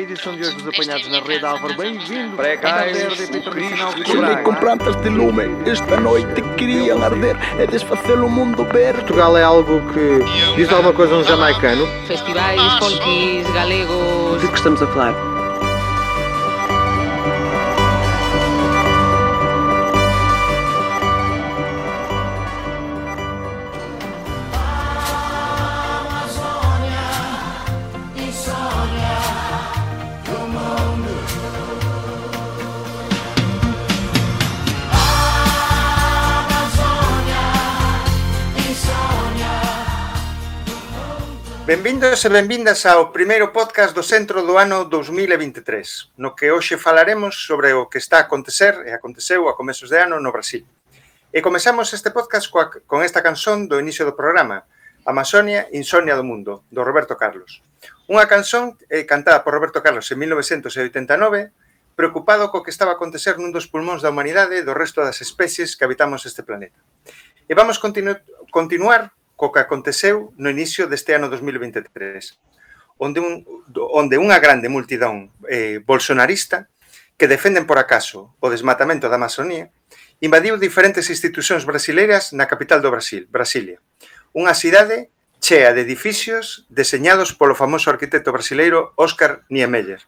Edição de hoje dos apanhados na rede Álvaro, bem-vindo. Precais, o Cristo com plantas de lume? Esta noite queriam arder É desfazer o mundo verde. Portugal é algo que diz alguma coisa a um jamaicano. festivais folkis galegos. De que estamos a falar? Benvindos e benvindas ao primeiro podcast do Centro do ano 2023, no que hoxe falaremos sobre o que está a acontecer e aconteceu a comezos de ano no Brasil. E comezamos este podcast coa, con esta canción do inicio do programa, Amazonia, Insomnia do Mundo, do Roberto Carlos. Unha canción eh, cantada por Roberto Carlos en 1989, preocupado co que estaba a acontecer nun dos pulmóns da humanidade e do resto das especies que habitamos este planeta. E vamos continu continuar co que aconteceu no inicio deste ano 2023, onde, un, onde unha grande multidón eh, bolsonarista que defenden por acaso o desmatamento da Amazonía invadiu diferentes institucións brasileiras na capital do Brasil, Brasilia, unha cidade chea de edificios deseñados polo famoso arquitecto brasileiro Óscar Niemeyer.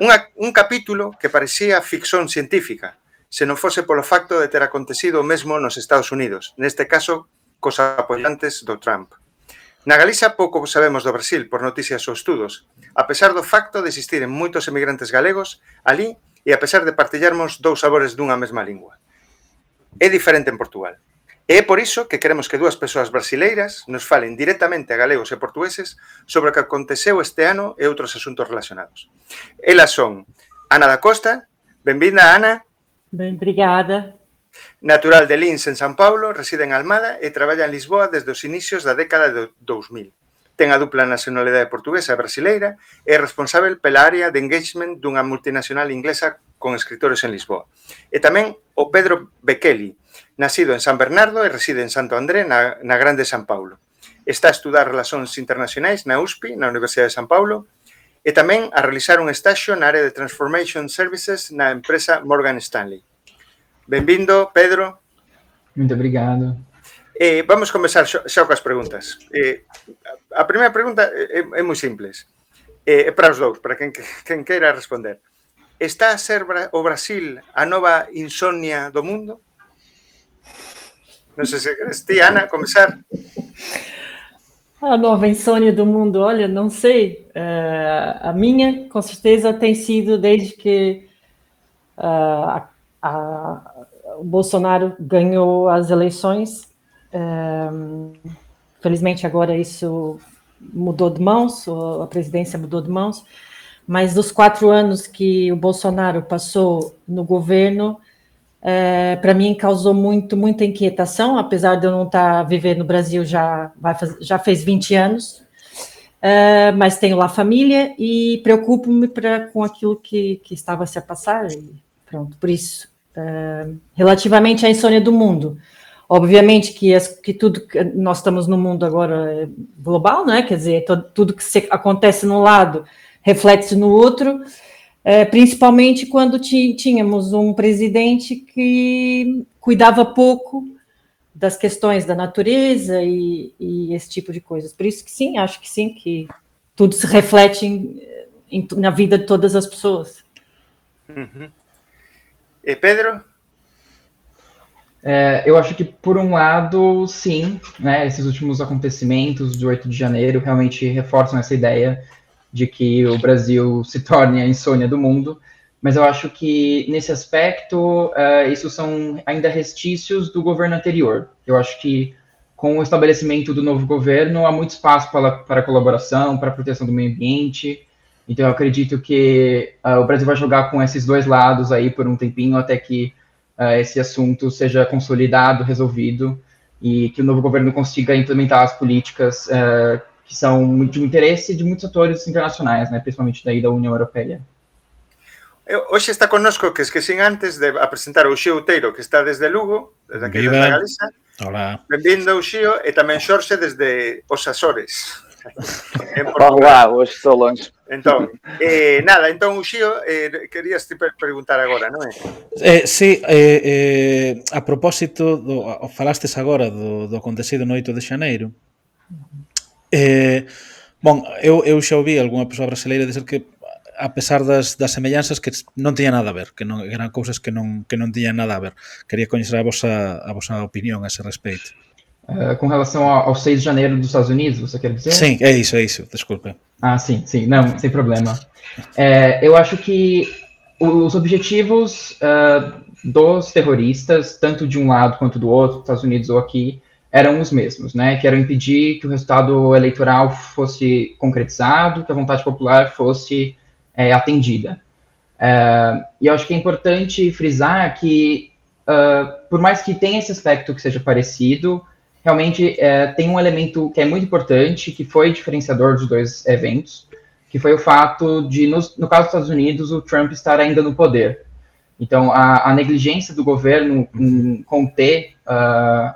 Unha, un capítulo que parecía ficción científica, se non fose polo facto de ter acontecido o mesmo nos Estados Unidos, neste caso cos apoiantes do Trump. Na Galiza pouco sabemos do Brasil por noticias ou estudos, a pesar do facto de existir en moitos emigrantes galegos ali e a pesar de partillarmos dous sabores dunha mesma lingua. É diferente en Portugal. E é por iso que queremos que dúas persoas brasileiras nos falen directamente a galegos e portugueses sobre o que aconteceu este ano e outros asuntos relacionados. Elas son Ana da Costa, benvinda Ana. Ben, obrigada. Natural de Lins, en San Paulo, reside en Almada e traballa en Lisboa desde os inicios da década de 2000. Ten a dupla nacionalidade portuguesa e brasileira e é responsável pela área de engagement dunha multinacional inglesa con escritores en Lisboa. E tamén o Pedro Bekeli, nacido en San Bernardo e reside en Santo André, na, na Grande San Paulo. Está a estudar relacións internacionais na USP, na Universidade de San Paulo, e tamén a realizar un estaxio na área de Transformation Services na empresa Morgan Stanley. Benvindo, Pedro. Muito obrigado. Eh, vamos comenzar xa, xa coas preguntas. Eh, a primeira pregunta é, é moi simples. Eh, é para os dous, para quen, quen queira responder. Está a ser o Brasil a nova insomnia do mundo? Non sei se queres ti, Ana, comenzar. A nova insônia do mundo, olha, não sei. Eh, a minha, com certeza, tem sido desde que ah, a- a- o Bolsonaro ganhou as eleições. Eh, felizmente, agora isso mudou de mãos, a presidência mudou de mãos. Mas dos quatro anos que o Bolsonaro passou no governo, para mim causou muito, muita inquietação, apesar de eu não estar vivendo no Brasil já, faz- já fez 20 anos, É, mas tenho lá família e preocupo-me com aquilo que, que estava se a passar, e pronto, por isso. É, relativamente à insônia do mundo, obviamente que, as- que tudo que nós estamos no mundo agora é global, né? quer dizer, tudo que se- acontece num lado reflete-se no outro, é, principalmente quando tínhamos um presidente que cuidava pouco das questões da natureza e, e esse tipo de coisas. Por isso que sim, acho que sim, que tudo se reflete em- em- na vida de todas as pessoas. E Pedro? É, eu acho que, por um lado, sim, né, esses últimos acontecimentos de 8 de janeiro realmente reforçam essa ideia de que o Brasil se torne a insônia do mundo, mas eu acho que, nesse aspecto, é, isso são ainda restícios do governo anterior. Eu acho que, com o estabelecimento do novo governo, há muito espaço para, para colaboração, para proteção do meio ambiente, então eu acredito que ah, o Brasil vai jogar com esses dois lados aí por um tempinho, até que uh, esse assunto seja consolidado, resolvido e que o novo governo consiga implementar as políticas uh, que são de interesse de muitos atores internacionais, né, principalmente daí da União Europeia. Eu, hoxe está connosco, que esquecín antes de apresentar o Xio Outeiro, que está desde Lugo, desde aquí Viva. desde Galiza. Hola. Benvindo, Xio, e tamén Xorxe desde os Açores. Vamos lá, hoje estou longe. Entón, eh, nada, entón o Xio, eh, querías te preguntar agora, non é? Eh, eh, sí, eh, eh, a propósito, do, falastes agora do, do acontecido no 8 de Xaneiro, eh, bon, eu, eu xa ouvi algunha persoa brasileira dizer que a pesar das, das semellanzas que non tiña nada a ver, que non eran cousas que non que non tiñan nada a ver. Quería coñecer a vosa a vosa opinión a ese respeito. Uh, com relação ao, ao 6 de janeiro dos Estados Unidos, você quer dizer? Sim, é isso, é isso, desculpe. Ah, sim, sim, não, sem problema. É, eu acho que os objetivos uh, dos terroristas, tanto de um lado quanto do outro, Estados Unidos ou aqui, eram os mesmos, né? Que eram impedir que o resultado eleitoral fosse concretizado, que a vontade popular fosse é, atendida. É, e eu acho que é importante frisar que, uh, por mais que tenha esse aspecto que seja parecido, realmente é, tem um elemento que é muito importante, que foi diferenciador dos dois eventos, que foi o fato de, no, no caso dos Estados Unidos, o Trump estar ainda no poder. Então, a, a negligência do governo em conter uh,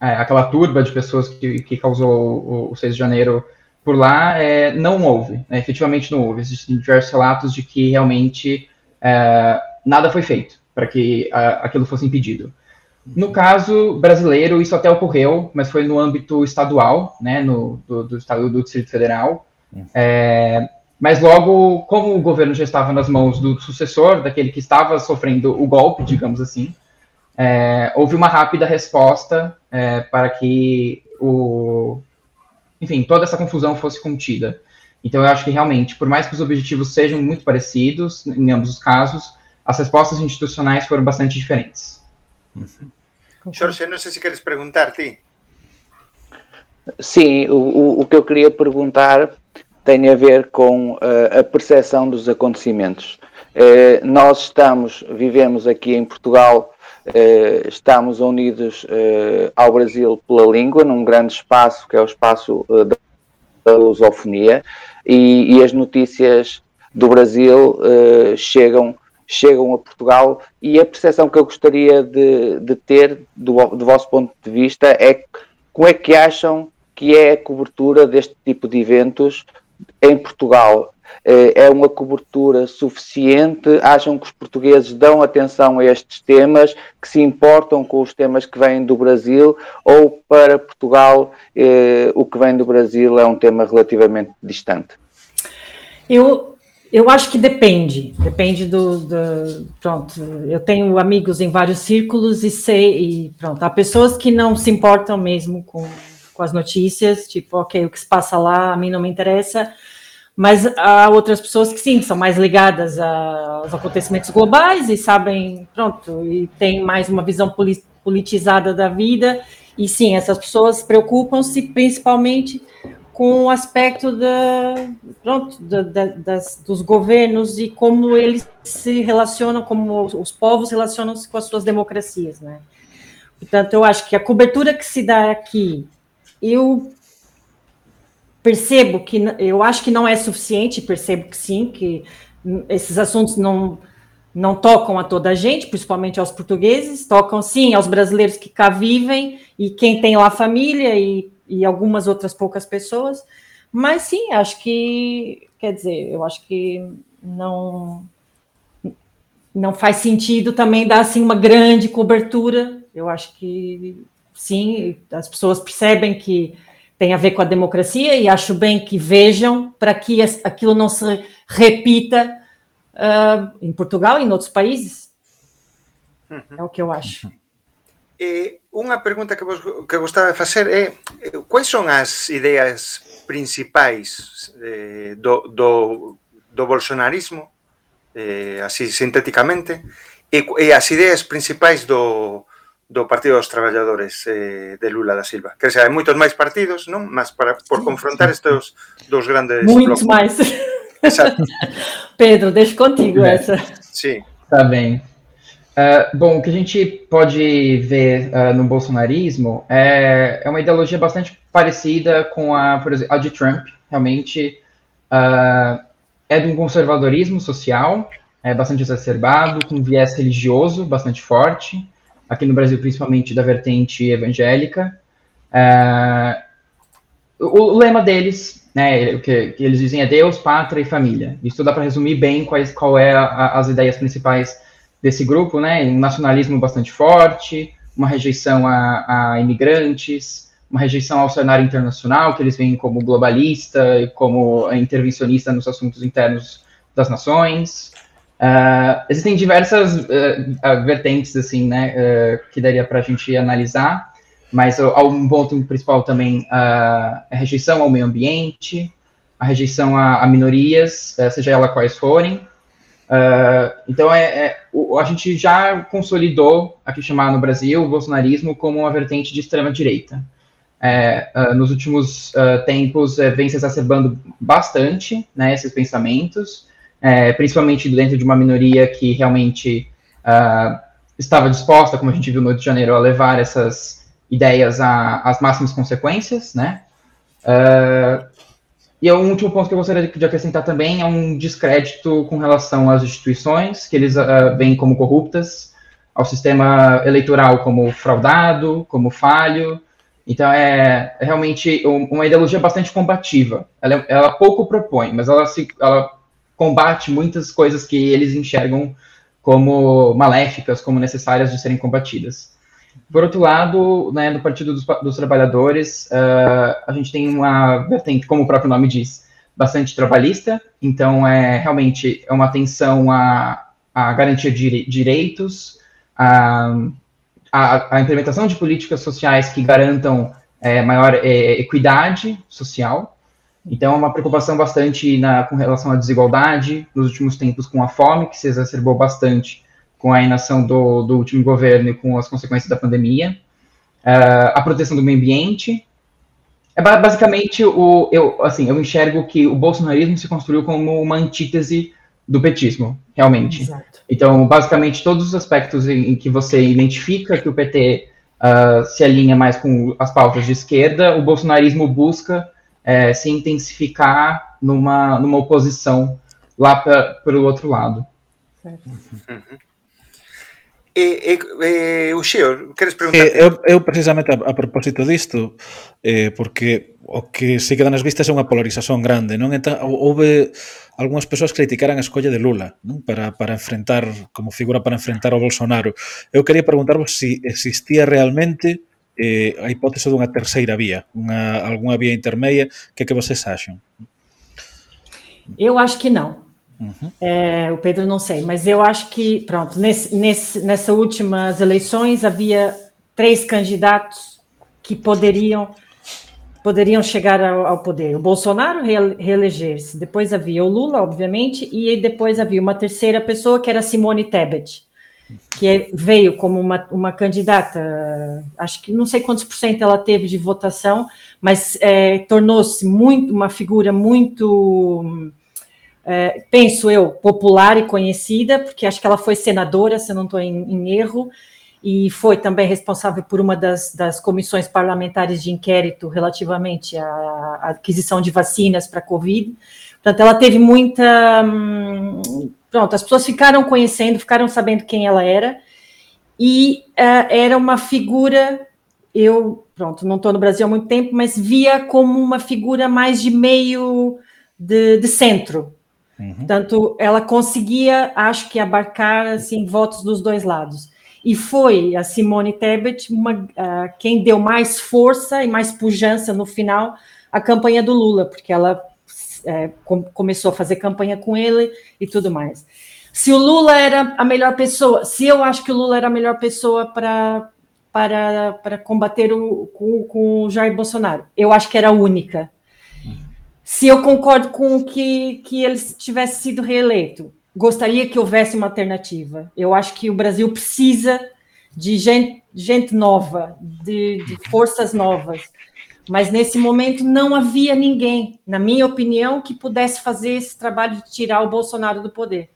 aquela turba de pessoas que, que causou o, o 6 de janeiro por lá, é, não houve, né, efetivamente não houve. Existem diversos relatos de que realmente é, nada foi feito para que a, aquilo fosse impedido. No caso brasileiro, isso até ocorreu, mas foi no âmbito estadual, né, no, do, do estado do Distrito Federal. É, mas logo, como o governo já estava nas mãos do sucessor, daquele que estava sofrendo o golpe, digamos assim, é, houve uma rápida resposta é, para que o, enfim, toda essa confusão fosse contida. Então, eu acho que realmente, por mais que os objetivos sejam muito parecidos em ambos os casos, as respostas institucionais foram bastante diferentes. Uhum. Jorge, não sei se queres perguntar, ti. Sim, o, o que eu queria perguntar tem a ver com uh, a percepção dos acontecimentos. Uh, nós estamos, vivemos aqui em Portugal, uh, estamos unidos ao Brasil pela língua, num grande espaço que é o espaço da lusofonia, e, e, as notícias do Brasil chegam chegam a Portugal e a percepção que eu gostaria de, de ter do, do vosso ponto de vista é como é que acham que é a cobertura deste tipo de eventos em Portugal? Eh, é uma cobertura suficiente? Acham que os portugueses dão atenção a estes temas, que se importam com os temas que vêm do Brasil? Ou para Portugal eh, o que vem do Brasil é um tema relativamente distante? Eu, eu acho que depende, depende do, do, Pronto, eu tenho amigos em vários círculos e sei, e pronto, há pessoas que não se importam mesmo com, com as notícias, tipo, ok, o que se passa lá a mim não me interessa, mas há outras pessoas que sim, são mais ligadas aos acontecimentos globais e sabem, pronto, e tem mais uma visão politizada da vida, e sim, essas pessoas preocupam-se principalmente com o aspecto da, pronto, da, da, das, dos governos e como eles se relacionam, como os povos relacionam-se com as suas democracias, né? Portanto, eu acho que a cobertura que se dá aqui, eu percebo que, eu acho que não é suficiente, percebo que sim, que esses assuntos não, não tocam a toda a gente, principalmente aos portugueses, tocam sim aos brasileiros que cá vivem e quem tem lá família e e algumas outras poucas pessoas. Mas sim, acho que, quer dizer, eu acho que não não faz sentido também dar assim uma grande cobertura. Eu acho que sim, as pessoas percebem que tem a ver com a democracia e acho bem que vejam para que aquilo não se repita uh, em Portugal e em outros países. Uhum. É o que eu acho. Eh, unha pregunta que vos que gostaba de facer é eh, quais son as ideas principais eh, do, do, do bolsonarismo eh, así sintéticamente e, e as ideas principais do, do Partido dos Traballadores eh, de Lula da Silva. Que xa hai moitos máis partidos, non? Mas para por confrontar estes dos grandes Moitos máis. Exacto. Pedro, deixo contigo essa. Eh, Sim. Tá bem. Uh, bom, o que a gente pode ver uh, no bolsonarismo é, é, uma ideologia bastante parecida com a, por exemplo, a de Trump. Realmente uh, é de um conservadorismo social, é bastante exacerbado, com viés religioso bastante forte, aqui no Brasil principalmente da vertente evangélica. o, o, lema deles, né, o que, que, eles dizem é Deus, pátria e família. Isso dá para resumir bem quais, qual é a, as ideias principais desse grupo, né? Um nacionalismo bastante forte, uma rejeição a, a imigrantes, uma rejeição ao cenário internacional, que eles veem como globalista e como intervencionista nos assuntos internos das nações. Uh, existem diversas uh, vertentes, assim, né, que daria para a gente analisar, mas um ponto principal também a rejeição ao meio ambiente, a rejeição a, a minorias, seja ela quais forem. Então, é, é, a gente já consolidou, aqui chamado no Brasil, o bolsonarismo como uma vertente de extrema-direita. É, nos últimos tempos, vem se exacerbando bastante né, esses pensamentos, é, principalmente dentro de uma minoria que realmente uh, estava disposta, como a gente viu no Rio de Janeiro, a levar essas ideias às máximas consequências, né? Uh, e um último ponto que eu gostaria de acrescentar também é um descrédito com relação às instituições, que eles uh, veem como corruptas, ao sistema eleitoral como fraudado, como falho. Então, é, é realmente uma ideologia bastante combativa. Ela, ela pouco propõe, mas ela, se, ela combate muitas coisas que eles enxergam como maléficas, como necessárias de serem combatidas. Por outro lado, né, no Partido dos, dos Trabalhadores, uh, a gente tem uma vertente, como o próprio nome diz, bastante trabalhista, então é realmente é uma atenção à, à garantia de direitos, à, à, à implementação de políticas sociais que garantam é, maior é, equidade social, então, é uma preocupação bastante na, com relação à desigualdade, nos últimos tempos com a fome, que se exacerbou bastante com a inação do, do último governo e com as consequências da pandemia, uh, a proteção do meio ambiente. É basicamente o eu assim eu enxergo que o bolsonarismo se construiu como uma antítese do petismo, realmente. Exato. Então, basicamente todos os aspectos em, em, que você identifica que o PT uh, ah, se alinha mais com as pautas de esquerda, o bolsonarismo busca é, se intensificar numa, numa oposição lá para o outro lado. Uhum. E, e, e o Xeo, queres preguntar? Eh, eu, eu precisamente a, a propósito disto, eh, porque o que se queda nas vistas é unha polarización grande, non? Entón, houve algunhas persoas que criticaran a escolla de Lula, non? Para, para enfrentar, como figura para enfrentar o Bolsonaro. Eu quería preguntarvos se si existía realmente eh, a hipótese dunha terceira vía, unha, algunha vía intermedia, que que vocês acham? Eu acho que não. Uhum. É, o Pedro não sei, mas eu acho que, pronto, nesse, nesse, nessas últimas eleições havia três candidatos que poderiam poderiam chegar ao, ao poder. O Bolsonaro reeleger-se, depois havia o Lula, obviamente, e depois havia uma terceira pessoa que era Simone Tebet que é, veio como uma, uma candidata, acho que não sei quantos por cento ela teve de votação, mas é, tornou-se muito uma figura muito, é, penso eu, popular e conhecida, porque acho que ela foi senadora, se não estou em, em, erro, e foi também responsável por uma das, das comissões parlamentares de inquérito relativamente à, à aquisição de vacinas para a Covid. Portanto, ela teve muita. Hum, pronto, as pessoas ficaram conhecendo, ficaram sabendo quem ela era, e uh, era uma figura. Eu, pronto, não estou no Brasil há muito tempo, mas via como uma figura mais de meio de, de centro. Uhum. Portanto, ela conseguia, acho que, abarcar assim, votos dos dois lados. E foi a Simone Tebet uma, uh, quem deu mais força e mais pujança no final à campanha do Lula, porque ela é, com, começou a fazer campanha com ele e tudo mais. Se o Lula era a melhor pessoa, se eu acho que o Lula era a melhor pessoa para para, combater o, com, com o Jair Bolsonaro, eu acho que era a única. Se eu concordo com que, que ele tivesse sido reeleito, gostaria que houvesse uma alternativa. Eu acho que o Brasil precisa de gente, gente nova, de, de forças novas. Mas nesse momento não havia ninguém, na minha opinião, que pudesse fazer esse trabalho de tirar o Bolsonaro do poder.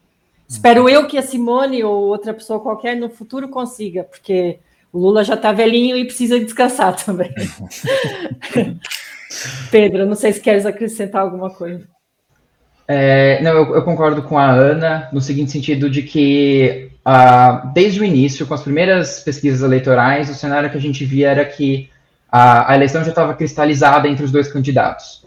Espero eu que a Simone ou outra pessoa qualquer no futuro consiga, porque o Lula já está velhinho e precisa descansar também. Pedro, não sei se queres acrescentar alguma coisa. É, não, eu, eu, concordo com a Ana no seguinte sentido de que uh, desde o início, com as primeiras pesquisas eleitorais, o cenário que a gente via era que a, a eleição já estava cristalizada entre os dois candidatos.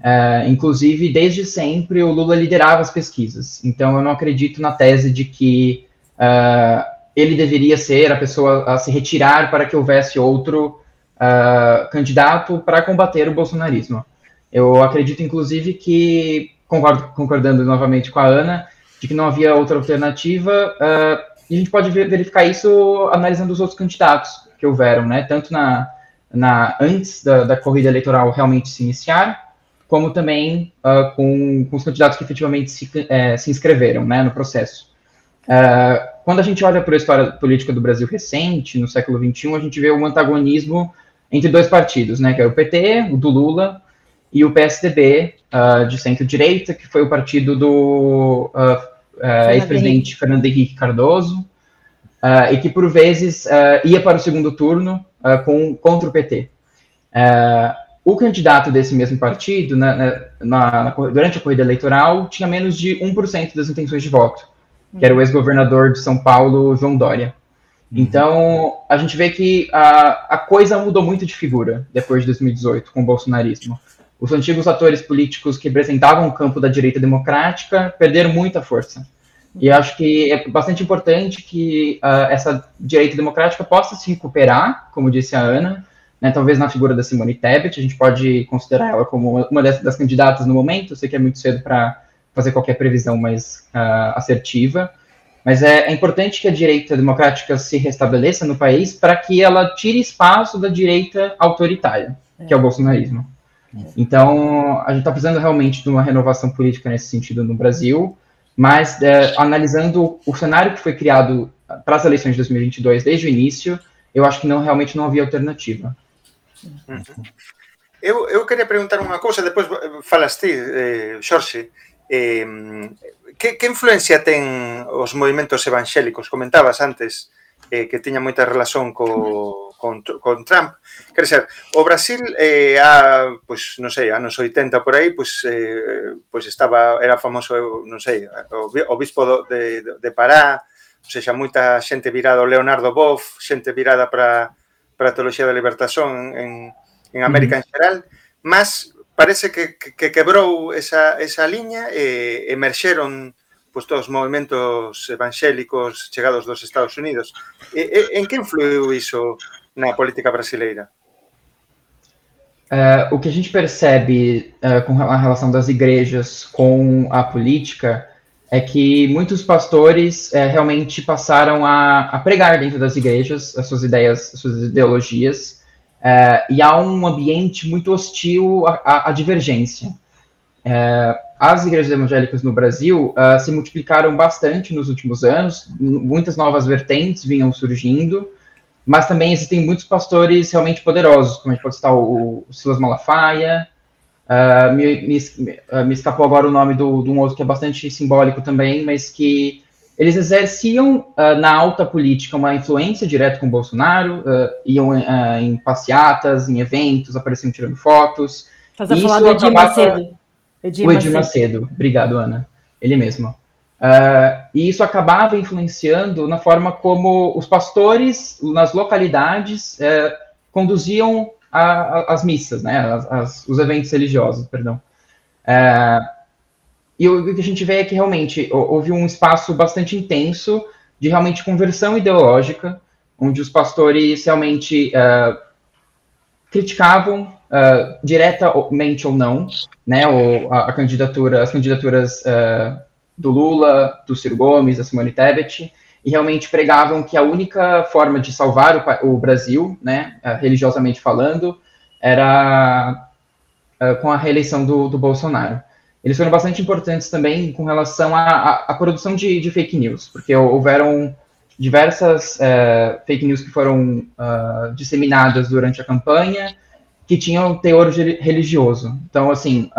É, inclusive, desde sempre, o Lula liderava as pesquisas. Então, eu não acredito na tese de que uh, ele deveria ser a pessoa a se retirar para que houvesse outro uh, candidato para combater o bolsonarismo. Eu acredito, inclusive, que, concordo, concordando novamente com a Ana, de que não havia outra alternativa, uh, e a gente pode verificar isso analisando os outros candidatos que houveram, né? Tanto na, na antes da, da corrida eleitoral realmente se iniciar, como também uh, com, com, os candidatos que efetivamente se, é, se inscreveram né, no processo. Uh, quando a gente olha para a história política do Brasil recente, no século XXI, a gente vê um antagonismo entre dois partidos, né, que é o PT, o do Lula, e o PSDB, uh, de centro-direita, que foi o partido do ex-presidente Fernando Henrique Cardoso, e que, por vezes, ia para o segundo turno com, contra o PT. Uh, o candidato desse mesmo partido, na, na, na, durante a corrida eleitoral, tinha menos de 1% das intenções de voto, que era o ex-governador de São Paulo, João Dória. Uhum. Então, a gente vê que a, a coisa mudou muito de figura depois de 2018, com o bolsonarismo. Os antigos atores políticos que representavam o campo da direita democrática perderam muita força. E acho que é bastante importante que uh, essa direita democrática possa se recuperar, como disse a Ana, né, talvez na figura da Simone Tebet, a gente pode considerar ela como uma das, das candidatas no momento, eu sei que é muito cedo para fazer qualquer previsão mais uh, assertiva, mas é, é, importante que a direita democrática se restabeleça no país para que ela tire espaço da direita autoritária, é. que é o bolsonarismo. É. Então, a gente está precisando realmente de uma renovação política nesse sentido no Brasil, mas é, analisando o cenário que foi criado para as eleições de 2022 desde o início, eu acho que não realmente não havia alternativa. Uhum. Eu, eu queria perguntar unha cousa, depois falas ti, eh, Xorxe, eh, que, que influencia ten os movimentos evangélicos? Comentabas antes eh, que tiña moita relación co, con, con Trump. Quer dizer, o Brasil eh, a, pois, non sei, anos 80 por aí, pois, eh, pois estaba, era famoso, non sei, o, o bispo do, de, de Pará, ou seja, moita xente virada ao Leonardo Boff, xente virada para para a teoloxía da libertación en, en América en xeral, mas parece que, que quebrou esa, esa liña e emerxeron pues, todos os movimentos evangélicos chegados dos Estados Unidos. E, e, en que influiu iso na política brasileira? Uh, o que a gente percebe uh, com a relação das igrejas com a política é que muitos pastores é, realmente passaram a, a, pregar dentro das igrejas as suas ideias, as suas ideologias, é, e há um ambiente muito hostil à, à divergência. É, as igrejas evangélicas no Brasil uh, se multiplicaram bastante nos últimos anos, muitas novas vertentes vinham surgindo, mas também existem muitos pastores realmente poderosos, como a gente pode citar o, o Silas Malafaia, Uh, me, me, me, escapou agora o nome de um outro que é bastante simbólico também, mas que eles exerciam uh, na alta política uma influência direta com Bolsonaro, iam em passeatas, em eventos, apareciam tirando fotos. Estás a falar do Edir Macedo. Edir o Edir Macedo. Macedo. Obrigado, Ana. Ele mesmo. e isso acabava influenciando na forma como os pastores nas localidades conduziam a, a, as missas, né, as, os eventos religiosos, perdão. É, e o, que a gente vê é que realmente houve um espaço bastante intenso de realmente conversão ideológica, onde os pastores realmente uh, criticavam uh, diretamente ou não, né, o, a, a, candidatura, as candidaturas uh, do Lula, do Ciro Gomes, da Simone Tebet, e realmente pregavam que a única forma de salvar o, o Brasil, né, religiosamente falando, era com a reeleição do, do, Bolsonaro. Eles foram bastante importantes também com relação à, produção de, de, fake news, porque houveram diversas uh, fake news que foram uh, disseminadas durante a campanha que tinham teor religioso. Então, assim,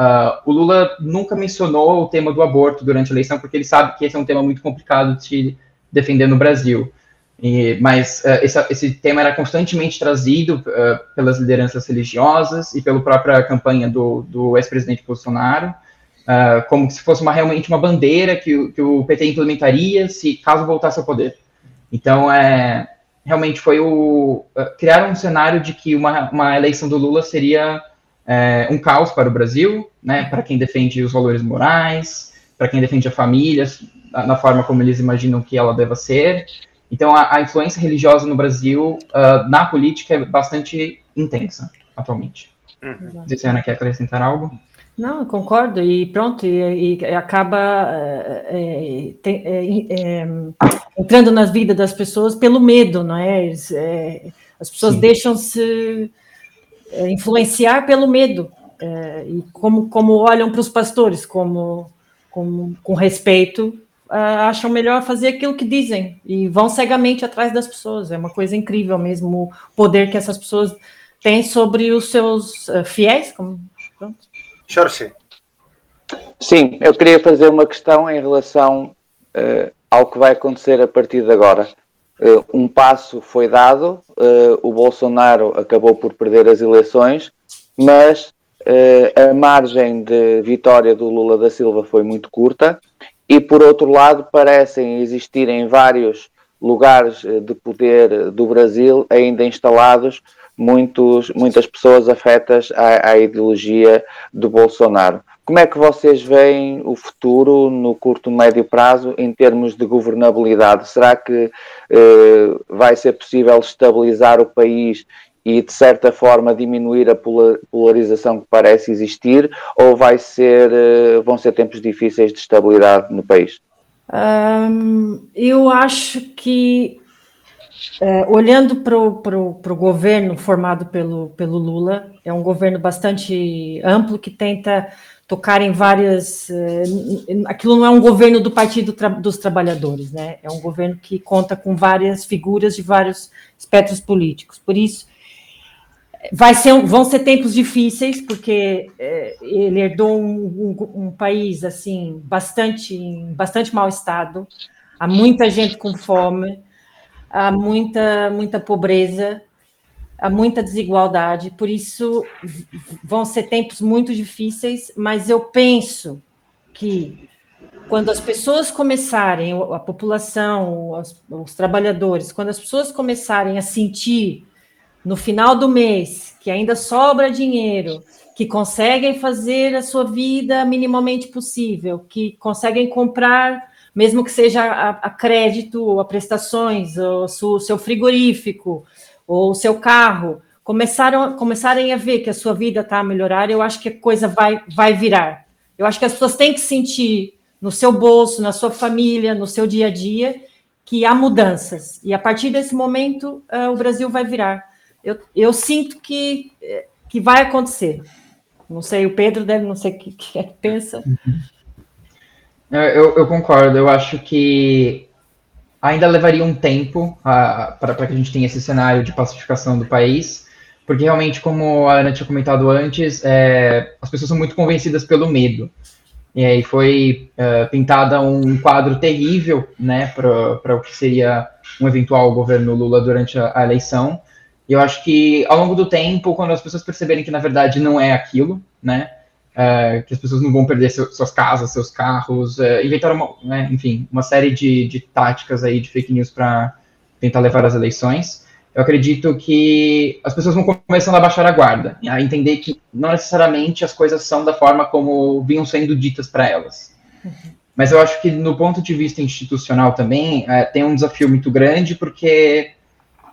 o Lula nunca mencionou o tema do aborto durante a eleição, porque ele sabe que esse é um tema muito complicado de defender no Brasil. E, mas uh, esse, esse, tema era constantemente trazido uh, pelas lideranças religiosas e pela própria campanha do, do ex-presidente Bolsonaro, uh, como se fosse uma, realmente uma bandeira que, que, o PT implementaria se caso voltasse ao poder. Então, é, realmente foi o uh, criar um cenário de que uma, uma eleição do Lula seria é, um caos para o Brasil, né, para quem defende os valores morais, para quem defende a família, na forma como eles imaginam que ela deva ser. Então, a, a influência religiosa no Brasil, uh, na política, é bastante intensa atualmente. Uhum. Ana quer acrescentar algo. Não, concordo, e pronto, e, e acaba é, é, entrando na vida das pessoas pelo medo, não é? as pessoas Sim. deixam se é, influenciar pelo medo e como, como olham para os pastores como, como com respeito acham melhor fazer aquilo que dizem e vão cegamente atrás das pessoas é uma coisa incrível mesmo o poder que essas pessoas têm sobre os seus fiéis como Jorge. Sim eu queria fazer uma questão em relação uh, ao que vai acontecer a partir de agora. Uh, um passo foi dado, uh, o Bolsonaro acabou por perder as eleições, mas a margem de vitória do Lula da Silva foi muito curta, e por outro lado, parecem existir em vários lugares de poder do Brasil ainda instalados muitos, muitas pessoas afetas à, à ideologia do Bolsonaro. Como é que vocês veem o futuro no curto, médio prazo em termos de governabilidade? Será que eh, vai ser possível estabilizar o país e, de certa forma, diminuir a polarização que parece existir? Ou vai ser, eh, vão ser tempos difíceis de estabilidade no país? eu acho que, eh, olhando para o governo formado pelo, pelo Lula, é um governo bastante amplo que tenta tocar em várias. Eh, aquilo não é um governo do Partido dos Trabalhadores, né? É um governo que conta com várias figuras de vários espectros políticos. Por isso, vai ser, vão ser tempos difíceis, porque é, ele herdou um, um, um, país assim bastante, bastante mau estado. Há muita gente com fome, há muita, muita pobreza há muita desigualdade, por isso vão ser tempos muito difíceis, mas eu penso que quando as pessoas começarem, a população, os, os trabalhadores, quando as pessoas começarem a sentir no final do mês que ainda sobra dinheiro, que conseguem fazer a sua vida minimamente possível, que conseguem comprar, mesmo que seja a, a crédito, a prestações, o, o seu frigorífico, ou o seu carro, começaram, começarem a ver que a sua vida está a melhorar, eu acho que a coisa vai, vai virar. Eu acho que as pessoas têm que sentir no seu bolso, na sua família, no seu dia a dia, que há mudanças. E a partir desse momento, uh, o Brasil vai virar. Eu, eu sinto que, que vai acontecer. Não sei, o Pedro deve, não sei o que, é que pensa. Eu, eu, concordo. Eu acho que ainda levaria um tempo para que a gente tenha esse cenário de pacificação do país, porque realmente, como a Ana tinha comentado antes, é, as pessoas são muito convencidas pelo medo. E aí foi é, pintada um quadro terrível né, para o que seria um eventual governo Lula durante a, a eleição. E eu acho que ao longo do tempo, quando as pessoas perceberem que na verdade não é aquilo, né, é, que as pessoas não vão perder seu, suas casas, seus carros, é, inventaram, uma, né, enfim, uma série de, de táticas aí de fake news para tentar levar as eleições. Eu acredito que as pessoas vão começando a baixar a guarda, a entender que não necessariamente as coisas são da forma como vinham sendo ditas para elas. Uhum. Mas eu acho que no ponto de vista institucional também é, tem um desafio muito grande, porque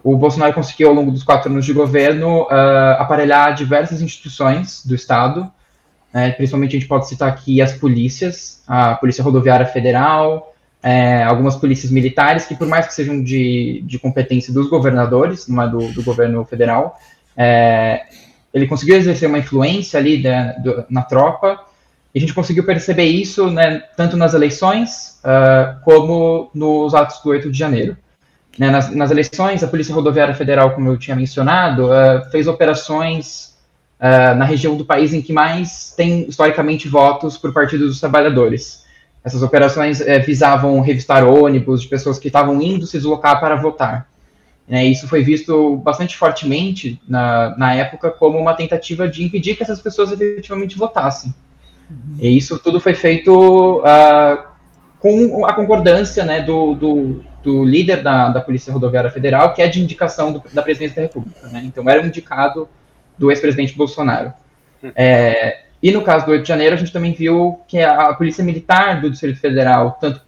o Bolsonaro conseguiu, ao longo dos quatro anos de governo, uh, aparelhar diversas instituições do Estado, é, principalmente a gente pode citar aqui as polícias, a Polícia Rodoviária Federal, é, algumas polícias militares, que por mais que sejam de, de competência dos governadores, não é do, do governo federal, é, ele conseguiu exercer uma influência ali da, do, na tropa, e a gente conseguiu perceber isso né, tanto nas eleições uh, como nos atos do 8 de janeiro. Né, nas, nas, eleições, a Polícia Rodoviária Federal, como eu tinha mencionado, uh, fez operações uh, na região do país em que mais tem historicamente votos por Partido dos Trabalhadores. Essas operações uh, visavam revistar ônibus de pessoas que estavam indo se deslocar para votar. É, isso foi visto bastante fortemente na, na época como uma tentativa de impedir que essas pessoas efetivamente votassem. Uhum. E isso tudo foi feito uh, com a concordância né, do, do, do líder da, da Polícia Rodoviária Federal, que é de indicação do, da Presidência da República. Né? Então, era um indicado do ex-presidente Bolsonaro. É, e no caso do 8 de janeiro, a gente também viu que a, a Polícia Militar do Distrito Federal, tanto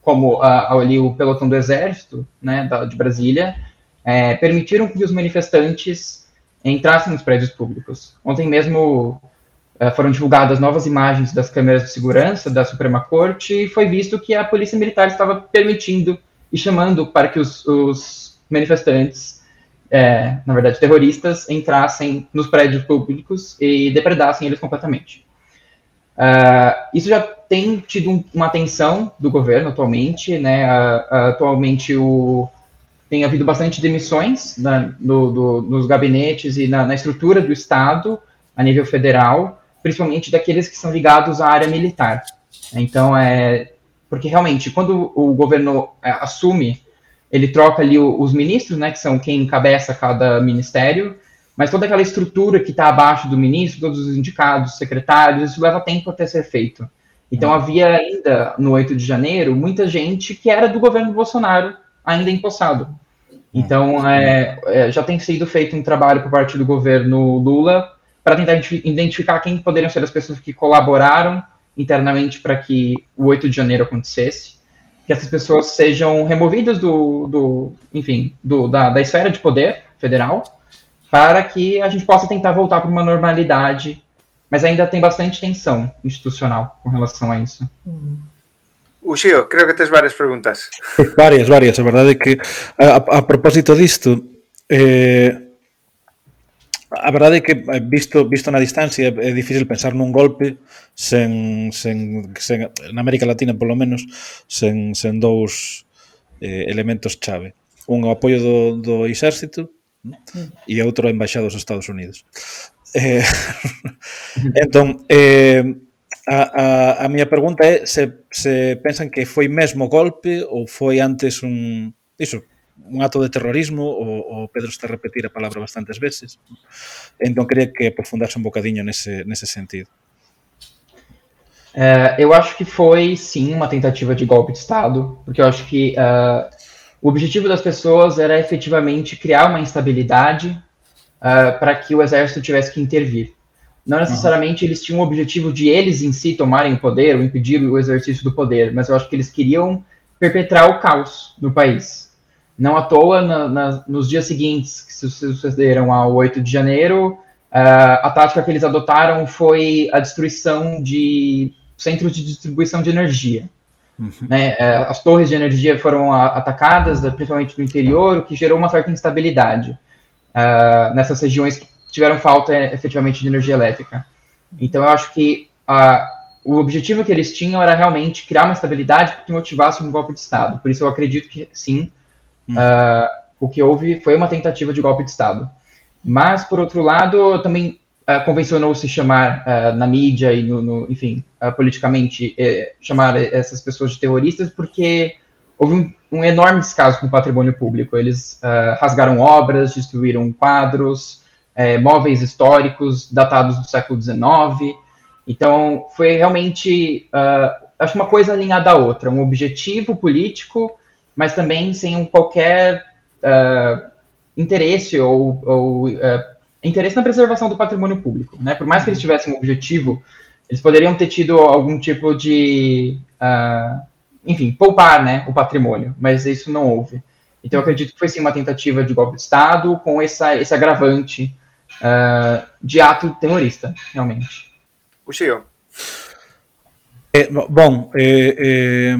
como a, ali o pelotão do Exército, né, da, de Brasília, é, permitiram que os manifestantes entrassem nos prédios públicos. Ontem mesmo é, foram divulgadas novas imagens das câmeras de segurança da Suprema Corte e foi visto que a Polícia Militar estava permitindo e chamando para que os, os manifestantes, é, na verdade terroristas, entrassem nos prédios públicos e depredassem eles completamente. Uh, isso já tem tido um, uma atenção do governo atualmente, né? Uh, uh, atualmente o, tem havido bastante demissões na, do, do, nos gabinetes e na, na, estrutura do Estado a nível federal, principalmente daqueles que são ligados à área militar. Então, é porque realmente quando o governo é, assume, ele troca ali o, os ministros, né, que são quem encabeça cada ministério, mas toda aquela estrutura que está abaixo do ministro, todos os indicados, secretários, isso leva tempo até ser feito. Então uhum. havia ainda, no 8 de janeiro, muita gente que era do governo Bolsonaro ainda empossado. Então, uhum. é, é, já tem sido feito um trabalho por parte do governo Lula para tentar identificar quem poderiam ser as pessoas que colaboraram internamente para que o 8 de janeiro acontecesse, que essas pessoas sejam removidas do, do enfim, do, da, da esfera de poder federal para que a gente possa tentar voltar para uma normalidade, mas ainda tem bastante tensão institucional com relação a isso. Uxio, creo que tens várias perguntas. Várias, várias. A verdade é que, a, a propósito disto, eh, A verdade é que eh, visto visto na distancia é difícil pensar nun golpe sen, sen, sen na América Latina polo menos sen, sen dous eh, elementos chave. Un o apoio do, do exército e outro a embaixada dos Estados Unidos. Eh, entón, eh, a, a, a miña pregunta é se, se pensan que foi mesmo golpe ou foi antes un... Iso, un acto de terrorismo o, o Pedro está a repetir a palabra bastantes veces entón quería que aprofundarse un bocadiño nese, nese sentido uh, eu acho que foi sim uma tentativa de golpe de Estado porque eu acho que uh, o objetivo das pessoas era efetivamente criar uma instabilidade uh, para que o exército tivesse que intervir. Não necessariamente uhum. eles tinham o objetivo de eles em si tomarem o poder ou impedir o exercício do poder, mas eu acho que eles queriam perpetrar o caos no país. Não à toa, na, na, nos dias seguintes que sucederam ao 8 de janeiro, uh, a tática que eles adotaram foi a destruição de centros de distribuição de energia. Uhum. Né? É, as torres de energia foram atacadas, principalmente no interior, o que gerou uma certa instabilidade uh, nessas regiões que tiveram falta efetivamente de energia elétrica. Então, eu acho que uh, o objetivo que eles tinham era realmente criar uma estabilidade que motivasse um golpe de Estado. Por isso, eu acredito que sim, uh, o que houve foi uma tentativa de golpe de Estado. Mas, por outro lado, também uh, convencionou-se chamar uh, na mídia e, no, no enfim, politicamente, eh, chamar essas pessoas de terroristas, porque houve um, um enorme descaso com o patrimônio público. Eles rasgaram obras, destruíram quadros, eh, móveis históricos datados do século XIX. Então, foi realmente, acho uma coisa alinhada à outra, um objetivo político, mas também sem qualquer interesse ou, ou interesse na preservação do patrimônio público. Né? Por mais que eles tivessem um objetivo, eles poderiam ter tido algum tipo de, uh, enfim, poupar né, o patrimônio, mas isso não houve. Então, eu acredito que foi sim uma tentativa de golpe de Estado com essa, esse agravante uh, de ato terrorista, realmente. O senhor. Eh, bom, eh, eh,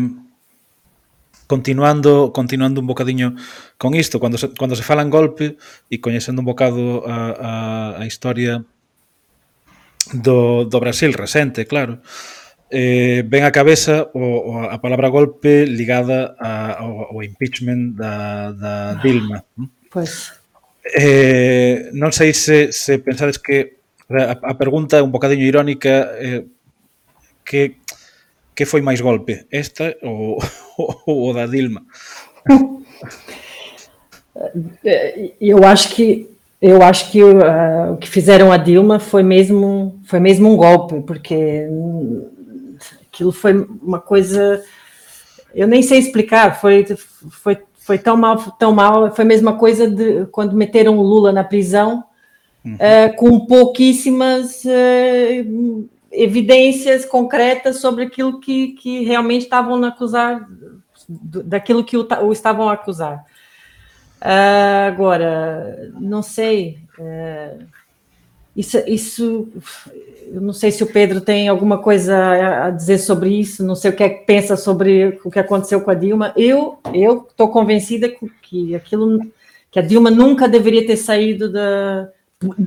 continuando continuando un bocadiño con isto, cando se, cando se fala en golpe e coñecendo un bocado a, a, a historia do, do Brasil recente, claro, eh, ven a cabeza o, o, a palabra golpe ligada a, ao, ao impeachment da, da Dilma. Ah, pois. Pues. Eh, non sei se, se pensades que a, a pergunta é un bocadiño irónica eh, que que foi máis golpe? Esta ou, o da Dilma? Eu acho que eu acho que uh, o que fizeram a Dilma foi mesmo foi mesmo um golpe, porque aquilo foi uma coisa eu nem sei explicar, foi, foi, foi tão mal, tão mal, foi a mesma coisa de quando meteram o Lula na prisão, uhum. é, com pouquíssimas é, evidências concretas sobre aquilo que, que realmente estavam a acusar, daquilo que o, o estavam a acusar. Uh, agora, não sei. Uh, isso, isso, eu não sei se o Pedro tem alguma coisa a dizer sobre isso, não sei o que é que pensa sobre o que aconteceu com a Dilma. Eu eu estou convencida que aquilo que a Dilma nunca deveria ter saído da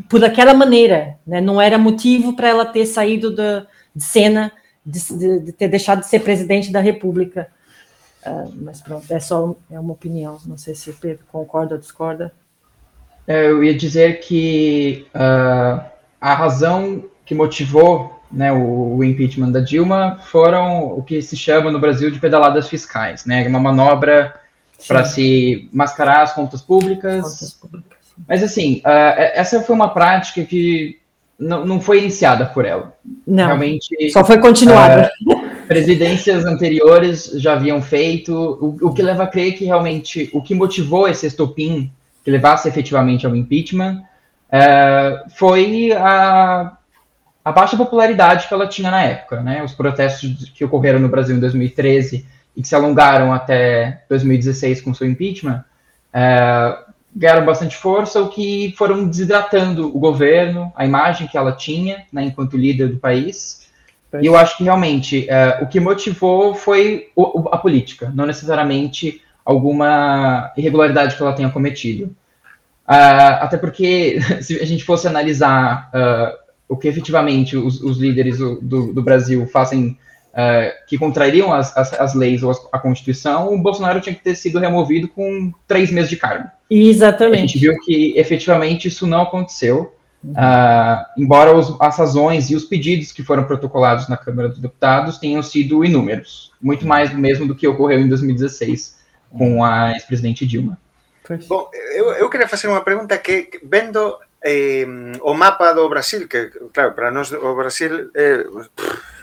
por aquela maneira, né? não era motivo para ela ter saído da, de cena, de, de, de, ter deixado de ser presidente da República. Uh, mas pronto, é só é uma opinião. Não sei se Pedro concorda ou discorda. É, eu ia dizer que uh, a razão que motivou né, o, o, impeachment da Dilma foram o que se chama no Brasil de pedaladas fiscais, né, uma manobra para se mascarar as contas públicas. Contas públicas. Mas assim, uh, essa foi uma prática que não, não foi iniciada por ela. Não, Realmente, só foi continuada. Uh, presidências anteriores já haviam feito, o, o que leva a crer que realmente o que motivou esse estopim que levasse efetivamente ao impeachment, é, foi a, a, baixa popularidade que ela tinha na época. Né? Os protestos que ocorreram no Brasil em 2013 e que se alongaram até 2016 com seu impeachment, é, ganharam bastante força, o que foram desidratando o governo, a imagem que ela tinha né, enquanto líder do país. E eu acho que realmente é, o que motivou foi o, a política, não necessariamente alguma irregularidade que ela tenha cometido. Uh, até porque, se a gente fosse analisar uh, o que efetivamente os, os líderes do, do, do, Brasil fazem uh, que contrariam as, as, as, leis ou a Constituição, o Bolsonaro tinha que ter sido removido com três meses de cargo. Exatamente. A gente viu que efetivamente isso não aconteceu. Uhum. embora os, as razões e os pedidos que foram protocolados na Câmara dos Deputados tenham sido inúmeros, muito mais mesmo do que ocorreu em 2016 com a ex-presidente Dilma. Bom, eu, eu queria facer unha pregunta que vendo eh, o mapa do Brasil, que claro, para nós o Brasil é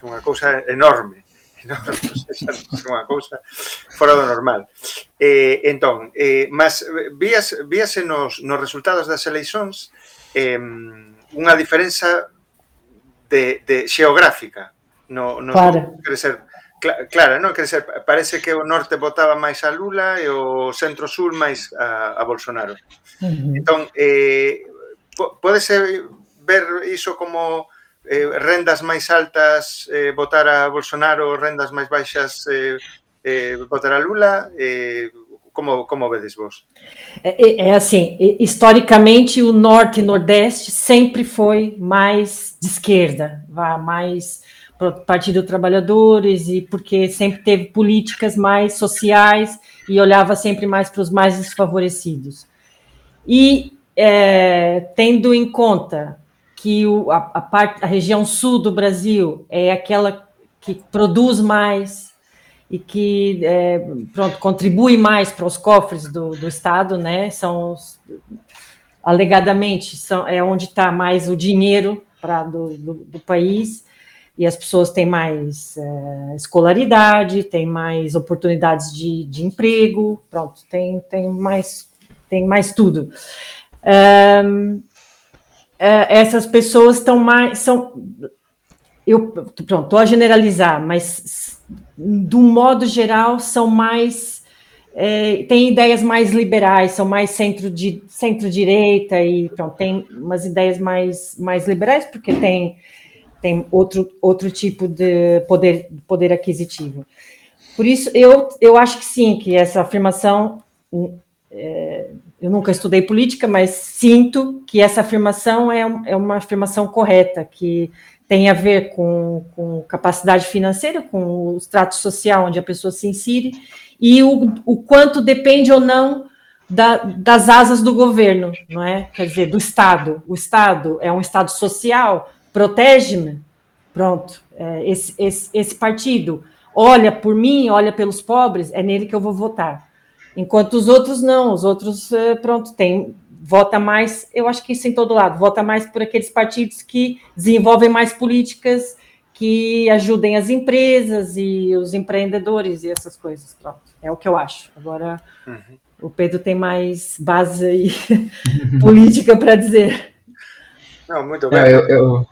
unha cousa enorme enorme, unha cousa fora do normal. Entón, eh, entón, eh, mas vías, víase nos, nos resultados das eleicións eh, unha diferenza de, de xeográfica. No, no claro. quere ser Claro, clara, non quer ser, parece que o norte votaba máis a Lula e o centro-sul máis a, a Bolsonaro. Uh -huh. Entón, eh, pode ser ver iso como eh, rendas máis altas eh, votar a Bolsonaro, rendas máis baixas eh, eh, votar a Lula? Eh, como, como vedes vos? É, é, assim, historicamente o norte e nordeste sempre foi mais de esquerda, mais Partido Trabalhadores e porque sempre teve políticas mais sociais e olhava sempre mais para os mais desfavorecidos. E é, tendo em conta que o, a, a, parte, a região sul do Brasil é aquela que produz mais e que é, pronto, contribui mais para os cofres do, do Estado, né? São alegadamente são, é onde está mais o dinheiro para do, do, do país e as pessoas têm mais é, escolaridade, têm mais oportunidades de, de emprego, pronto, tem, tem, mais, tem mais tudo. Um, essas pessoas estão mais. São, eu pronto, estou a generalizar, mas do modo geral são mais. É, têm ideias mais liberais, são mais centro-direita centro e pronto, tem umas ideias mais, mais liberais, porque tem tem outro, outro tipo de poder, poder aquisitivo. Por isso, eu, eu acho que sim, que essa afirmação, é, eu nunca estudei política, mas sinto que essa afirmação é, é uma afirmação correta, que tem a ver com, com capacidade financeira, com o extrato social onde a pessoa se insere, e o, o quanto depende ou não da, das asas do governo, não é? Quer dizer, do Estado. O Estado é um Estado social, protege-me, pronto, é, esse, esse, esse partido olha por mim, olha pelos pobres, é nele que eu vou votar. Enquanto os outros não, os outros, é, pronto, tem, vota mais, eu acho que isso em todo lado, vota mais por aqueles partidos que desenvolvem mais políticas que ajudem as empresas e os empreendedores e essas coisas. Pronto, é o que eu acho. Agora, uhum. o Pedro tem mais base aí, política para dizer. Não, muito bem. eu, eu,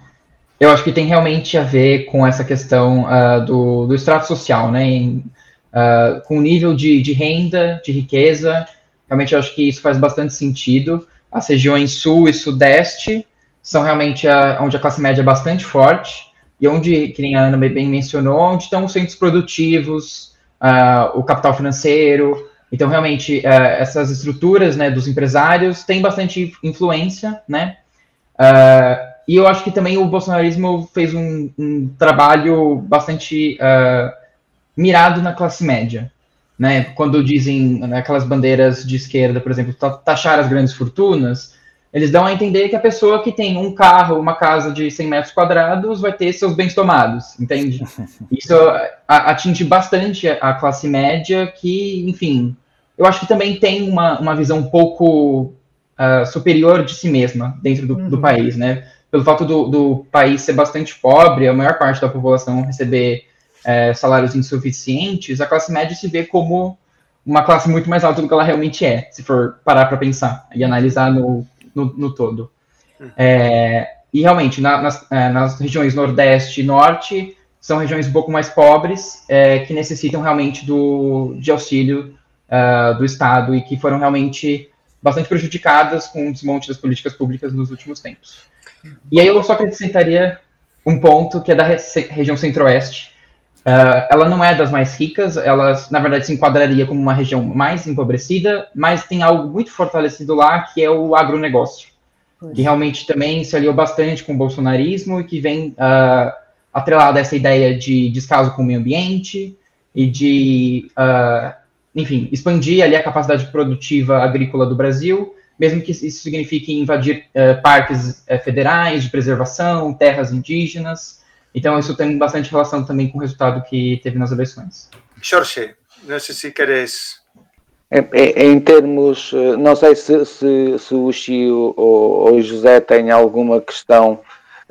eu, acho que tem realmente a ver com essa questão uh, do, do extrato social, né? Em, uh, com nível de, de renda, de riqueza. Realmente eu acho que isso faz bastante sentido. As regiões sul e sudeste são realmente a, onde a classe média é bastante forte e onde, que nem a Ana bem mencionou, onde estão os centros produtivos, uh, o capital financeiro. Então, realmente, uh, essas estruturas né, dos empresários têm bastante influência, né? Uh, e eu acho que também o bolsonarismo fez um, um trabalho bastante mirado na classe média, né? Quando dizem aquelas bandeiras de esquerda, por exemplo, taxar as grandes fortunas, eles dão a entender que a pessoa que tem um carro, uma casa de 100 metros quadrados, vai ter seus bens tomados, entende? Isso atinge bastante a classe média, que, enfim, eu acho que também tem uma, uma visão um pouco uh, superior de si mesma dentro do, uhum. do país, né? Pelo fato do, do, país ser bastante pobre, a maior parte da população receber uh, salários insuficientes, a classe média se vê como uma classe muito mais alta do que ela realmente é, se for parar para pensar e analisar no no, no todo. É, e realmente, na, nas, é, nas, regiões Nordeste e Norte, são regiões um pouco mais pobres, é, que necessitam realmente do, de auxílio uh, do Estado e que foram realmente bastante prejudicadas com o desmonte das políticas públicas nos últimos tempos. E aí eu só acrescentaria um ponto que é da região centro-oeste. Uh, ela não é das mais ricas, ela, na verdade, se enquadraria como uma região mais empobrecida, mas tem algo muito fortalecido lá, que é o agronegócio, que realmente também se aliou bastante com o bolsonarismo e que vem uh, atrelado a essa ideia de descaso com o meio ambiente e de, uh, enfim, expandir ali a capacidade produtiva agrícola do Brasil, mesmo que isso signifique invadir uh, parques uh, federais de preservação, terras indígenas, então, isso tem bastante relação também com o resultado que teve nas eleições. Jorge, não sei se queres. Em termos, eh, não sei se, se, se o Chio ou, o José têm alguma questão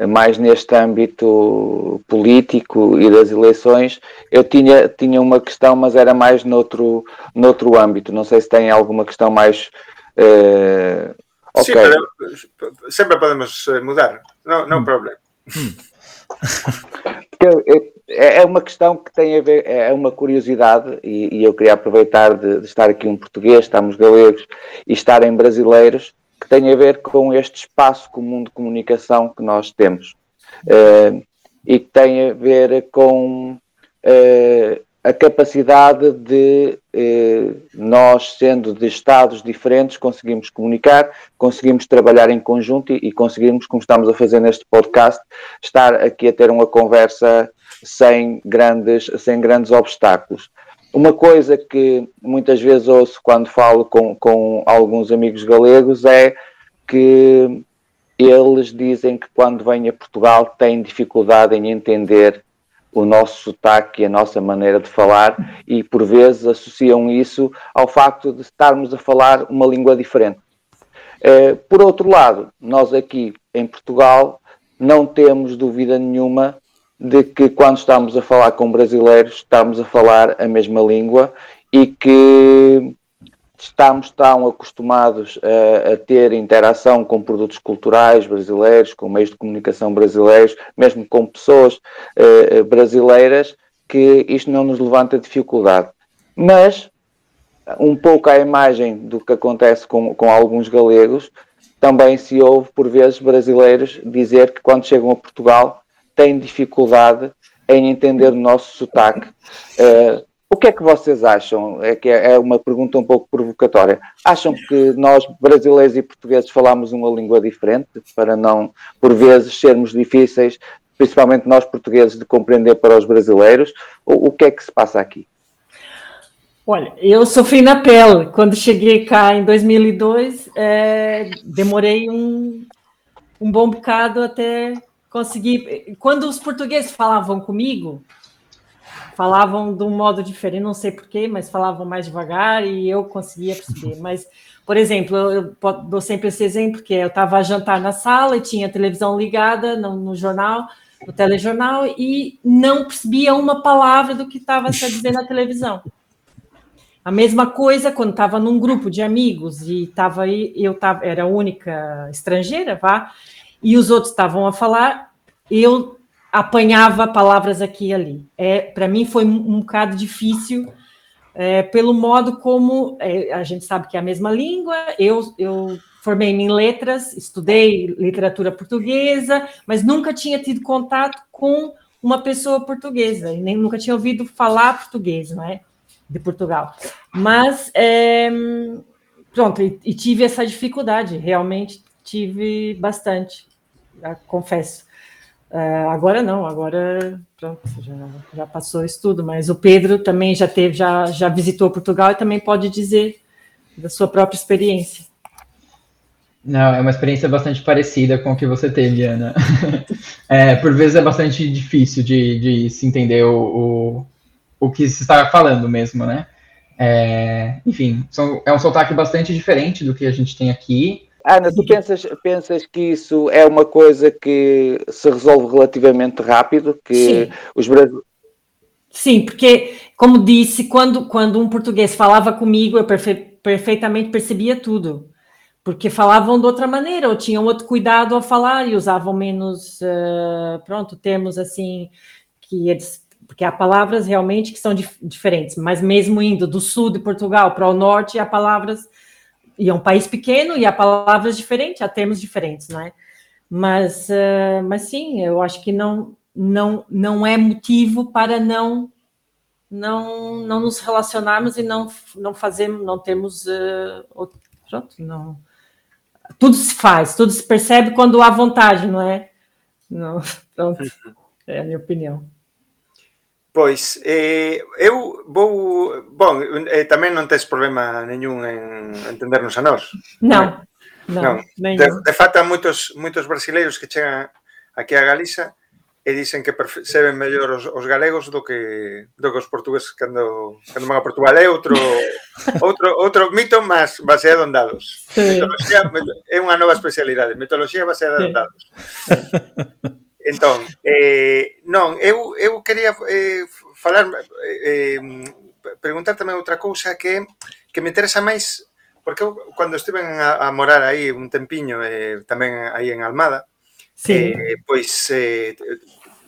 mais neste âmbito político e das eleições. Eu tinha, tinha uma questão, mas era mais noutro, noutro âmbito. Não sei se têm alguma questão mais. Uh, okay. Sim, sempre podemos eh, mudar, não, não hum. problema. É, é uma questão que tem a ver, é uma curiosidade, e, e eu queria aproveitar de, de, estar aqui um português, estamos galegos, e estarem brasileiros, que tem a ver com este espaço comum de comunicação que nós temos. Uh, e que tem a ver com uh, a capacidade de eh, nós, sendo de estados diferentes, conseguimos comunicar, conseguimos trabalhar em conjunto e, e, conseguimos, como estamos a fazer neste podcast, estar aqui a ter uma conversa sem grandes, sem grandes obstáculos. Uma coisa que muitas vezes ouço quando falo com, com alguns amigos galegos é que eles dizem que quando vêm a Portugal têm dificuldade em entender o nosso sotaque e a nossa maneira de falar e por vezes associam isso ao facto de estarmos a falar uma língua diferente. Eh, por outro lado, nós aqui em Portugal não temos dúvida nenhuma de que quando estamos a falar com brasileiros estamos a falar a mesma língua e que estamos tão acostumados a, a, ter interação com produtos culturais brasileiros, com meios de comunicação brasileiros, mesmo com pessoas uh, brasileiras, que isto não nos levanta dificuldade. Mas, um pouco à imagem do que acontece com, com alguns galegos, também se ouve, por vezes, brasileiros dizer que quando chegam a Portugal têm dificuldade em entender o nosso sotaque. Uh, o que é que vocês acham? É que é, é uma pergunta um pouco provocatória. Acham que nós, brasileiros e portugueses, falamos uma língua diferente para não, por vezes, sermos difíceis, principalmente nós portugueses, de compreender para os brasileiros? O, o que é que se passa aqui? Olha, eu sofri na pele. Quando cheguei cá em 2002, é, demorei um, um bom bocado até conseguir. Quando os portugueses falavam comigo, falavam de um modo diferente, não sei porquê, mas falavam mais devagar e eu conseguia perceber. Mas, por exemplo, eu, dou sempre esse exemplo, que eu estava a jantar na sala e tinha a televisão ligada no, no jornal, no telejornal e não percebia uma palavra do que estava se dizendo na televisão. A mesma coisa quando estava num grupo de amigos e estava aí, eu tava, era a única estrangeira, vá, e os outros estavam a falar, eu apanhava palavras aqui e ali. É, para mim foi um, bocado difícil é, pelo modo como é, a gente sabe que é a mesma língua. Eu, eu formei-me em letras, estudei literatura portuguesa, mas nunca tinha tido contato com uma pessoa portuguesa, e nem nunca tinha ouvido falar português, não é? de Portugal. Mas, é, pronto, e, e, tive essa dificuldade, realmente tive bastante, confesso. Uh, agora não, agora pronto, já, já passou isso tudo, mas o Pedro também já teve, já, já visitou Portugal e também pode dizer da sua própria experiência. Não, é uma experiência bastante parecida com o que você teve, Ana. É, por vezes é bastante difícil de, de se entender o, o que se está falando mesmo, né? É, enfim, são, é um sotaque bastante diferente do que a gente tem aqui. Ana, tu pensas, pensas que isso é uma coisa que se resolve relativamente rápido? Que Sim. os brasileiros. Sim, porque, como disse, quando, quando um português falava comigo, eu perfe perfeitamente percebia tudo. Porque falavam de outra maneira, ou tinham outro cuidado ao falar e usavam menos, uh, pronto, termos assim, que eles porque há palavras realmente que são dif diferentes, mas mesmo indo do sul de Portugal para o norte, há palavras, e é um país pequeno, e há palavras diferentes, há termos diferentes, não é? Mas, uh, mas sim, eu acho que não, não, não é motivo para não não, não nos relacionarmos e não, não fazermos, não temos uh, pronto, não tudo se faz, tudo se percebe quando há vontade, não é? Não, pronto, é a minha opinião. Pois, eh, eu vou... Bon, eh, tamén non tes problema neñún en entendernos a nós. Non, non. non. De, de fato, moitos, moitos brasileiros que chegan aquí a Galiza e dicen que perceben mellor os, os galegos do que do que os portugueses cando cando van a Portugal é outro outro outro mito máis baseado en dados. Sí. Mitoloxía é unha nova especialidade, mitoloxía baseada sí. en dados. Entón, eh, non, eu, eu quería eh, falar, eh, eh, preguntar tamén outra cousa que que me interesa máis, porque eu, cando estive a, a morar aí un tempiño, eh, tamén aí en Almada, sí. eh, pois eh,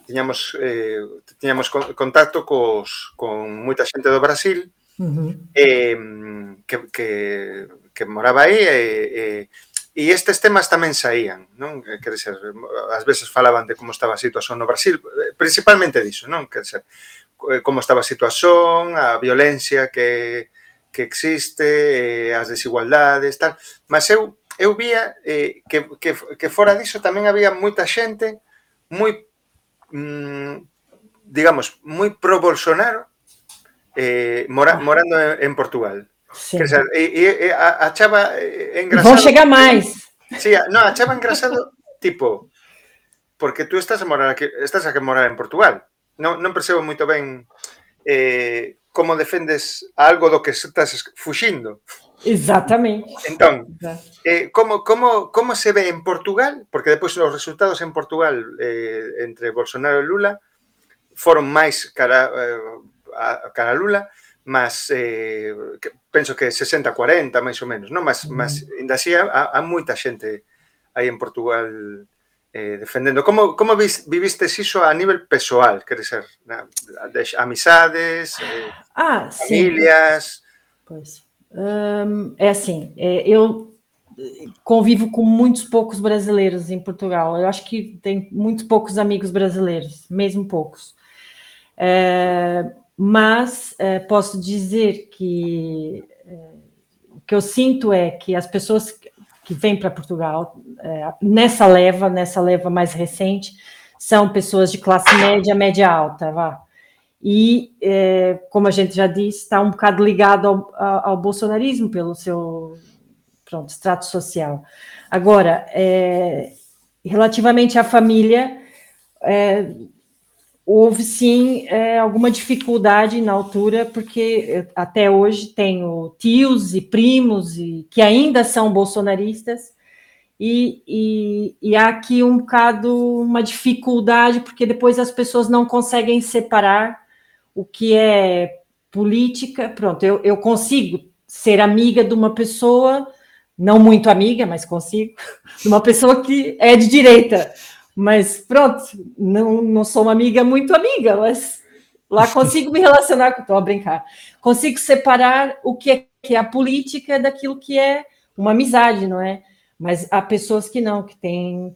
tiñamos, eh, tiñamos contacto cos, con moita xente do Brasil, uh -huh. eh, que, que, que moraba aí, e eh, eh, E estes temas tamén saían, non? Eh, quer dizer, ás veces falaban de como estaba a situación no Brasil, eh, principalmente diso, non? Quer dizer, eh, como estaba a situación, a violencia que, que existe, as desigualdades, tal. Mas eu eu vía eh, que, que, que fora diso tamén había moita xente moi, mm, digamos, moi pro Bolsonaro eh, mora, morando en, en Portugal. Sí. Quer dizer, e, e, a, a eh, engraçado... Vão chegar máis. Sí, no, a engraçado, tipo, porque tú estás a morar aquí, estás a que morar en Portugal. Non, non percebo moito ben eh, como defendes algo do que estás fuxindo. Exactamente. Entón, eh, como, como, como se ve en Portugal, porque depois os resultados en Portugal eh, entre Bolsonaro e Lula foron máis cara, eh, a, cara a Lula, mas eh, que, penso que 60-40 máis ou menos, non? Mas, mas ainda así há, há moita xente aí en Portugal eh, defendendo. Como, como vis, vivistes iso a nivel persoal? Quer dizer, na, de amizades, eh, ah, familias... Pois, hum, é assim, é, eu convivo com muitos poucos brasileiros em Portugal. Eu acho que tem muito poucos amigos brasileiros, mesmo poucos. É, mas é, posso dizer que é, o que eu sinto é que as pessoas que vêm para Portugal é, nessa leva, nessa leva mais recente, são pessoas de classe média, média alta, vá. E, como a gente já disse, está um bocado ligado ao, ao, bolsonarismo pelo seu pronto, extrato social. Agora, relativamente à família, houve sim é, alguma dificuldade na altura, porque até hoje tenho tios e primos e, que ainda são bolsonaristas, e, e, e há aqui um bocado uma dificuldade, porque depois as pessoas não conseguem separar o que é política. Pronto, eu, eu consigo ser amiga de uma pessoa, não muito amiga, mas consigo, de uma pessoa que é de direita. Mas pronto, não, não sou uma amiga muito amiga, mas lá consigo me relacionar, estou a brincar. Consigo separar o que é, que é a política daquilo que é uma amizade, não é? Mas há pessoas que não, que têm.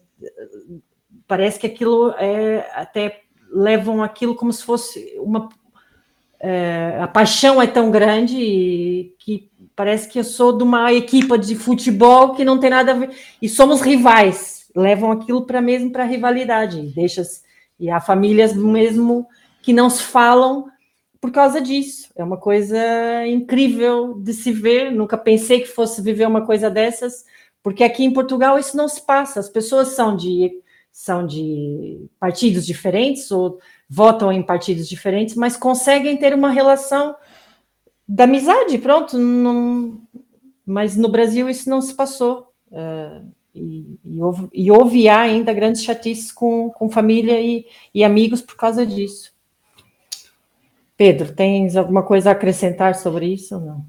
Parece que aquilo é até levam aquilo como se fosse uma. É, a paixão é tão grande que parece que eu sou de uma equipa de futebol que não tem nada a ver. E somos rivais, levam aquilo para mesmo para rivalidade. Deixa e há famílias mesmo que não se falam por causa disso. É uma coisa incrível de se ver. Nunca pensei que fosse viver uma coisa dessas porque aqui em Portugal isso não se passa. As pessoas são de, são de partidos diferentes ou votam em partidos diferentes, mas conseguem ter uma relação da amizade, pronto. Não, mas no Brasil isso não se passou. Uh, e, e, houve, e houve ainda grandes chatices com, com família e, e amigos por causa disso. Pedro, tens alguma coisa a acrescentar sobre isso ou não?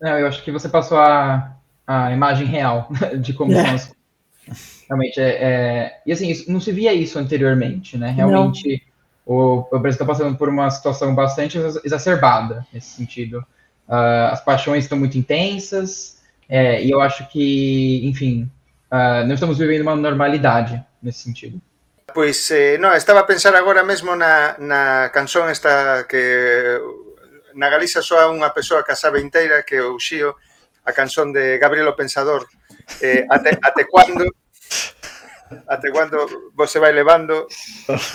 Não, eu acho que você passou a, a imagem real de como é. são as Realmente, é, é, E assim, isso, não se via isso anteriormente, né? Realmente, o, o, Brasil está passando por uma situação bastante exacerbada nesse sentido. Uh, as paixões estão muito intensas, é, e eu acho que, enfim, uh, não estamos vivendo uma normalidade nesse sentido. Pois, eh, estaba a pensar agora mesmo na, na canción esta que na Galicia soa unha persoa que a sabe inteira, que é o Xío, a canción de Gabriel o Pensador eh, cuando até cando vos se vai levando,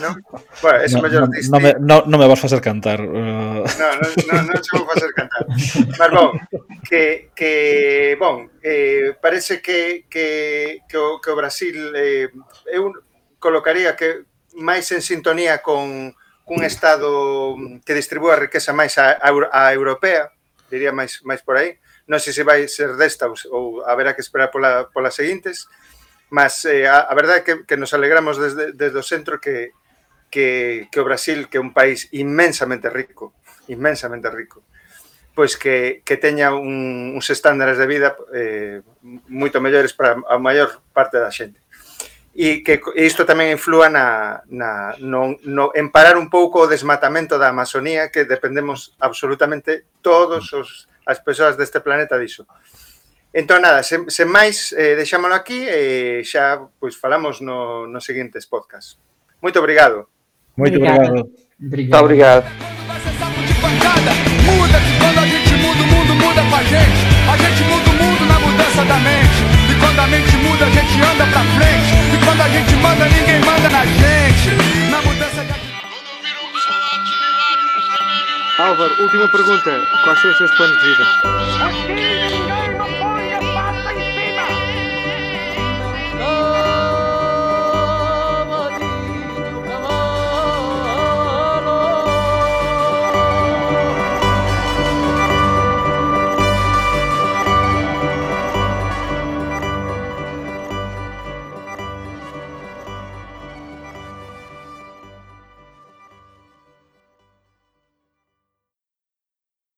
non? Bueno, ese no, mellor no, no, me, no, no me vas facer cantar. Uh... Non, non, non, non se vou facer cantar. Mas, bon, que, que bon, eh, parece que, que, que, o, que o Brasil eh, eu colocaría que máis en sintonía con cun estado que distribúa a riqueza máis a, a, a europea, diría máis máis por aí. Non sei se vai ser desta ou, ou haberá que esperar pola, polas seguintes, mas eh, a, a verdade é que, que nos alegramos desde, desde o centro que, que, que o Brasil, que é un país inmensamente rico, inmensamente rico, pois que, que teña un, uns estándares de vida eh, moito mellores para a maior parte da xente. E que isto tamén inflúa na, na, no, no, en parar un pouco o desmatamento da Amazonía, que dependemos absolutamente todos os, as persoas deste planeta diso. Entón, nada, sen, sen máis, eh, deixámoslo aquí e xa pois, falamos no, no seguintes podcast. Moito obrigado. Moito obrigado. Obrigado. obrigado. Muda que quando a gente muda, o mundo muda com a gente. A gente muda o mundo na mudança da mente. E quando a mente muda, a gente anda pra frente. E quando a gente manda, ninguém manda na gente. Na mudança de Álvaro, última pergunta. Quais são os seus planos de vida?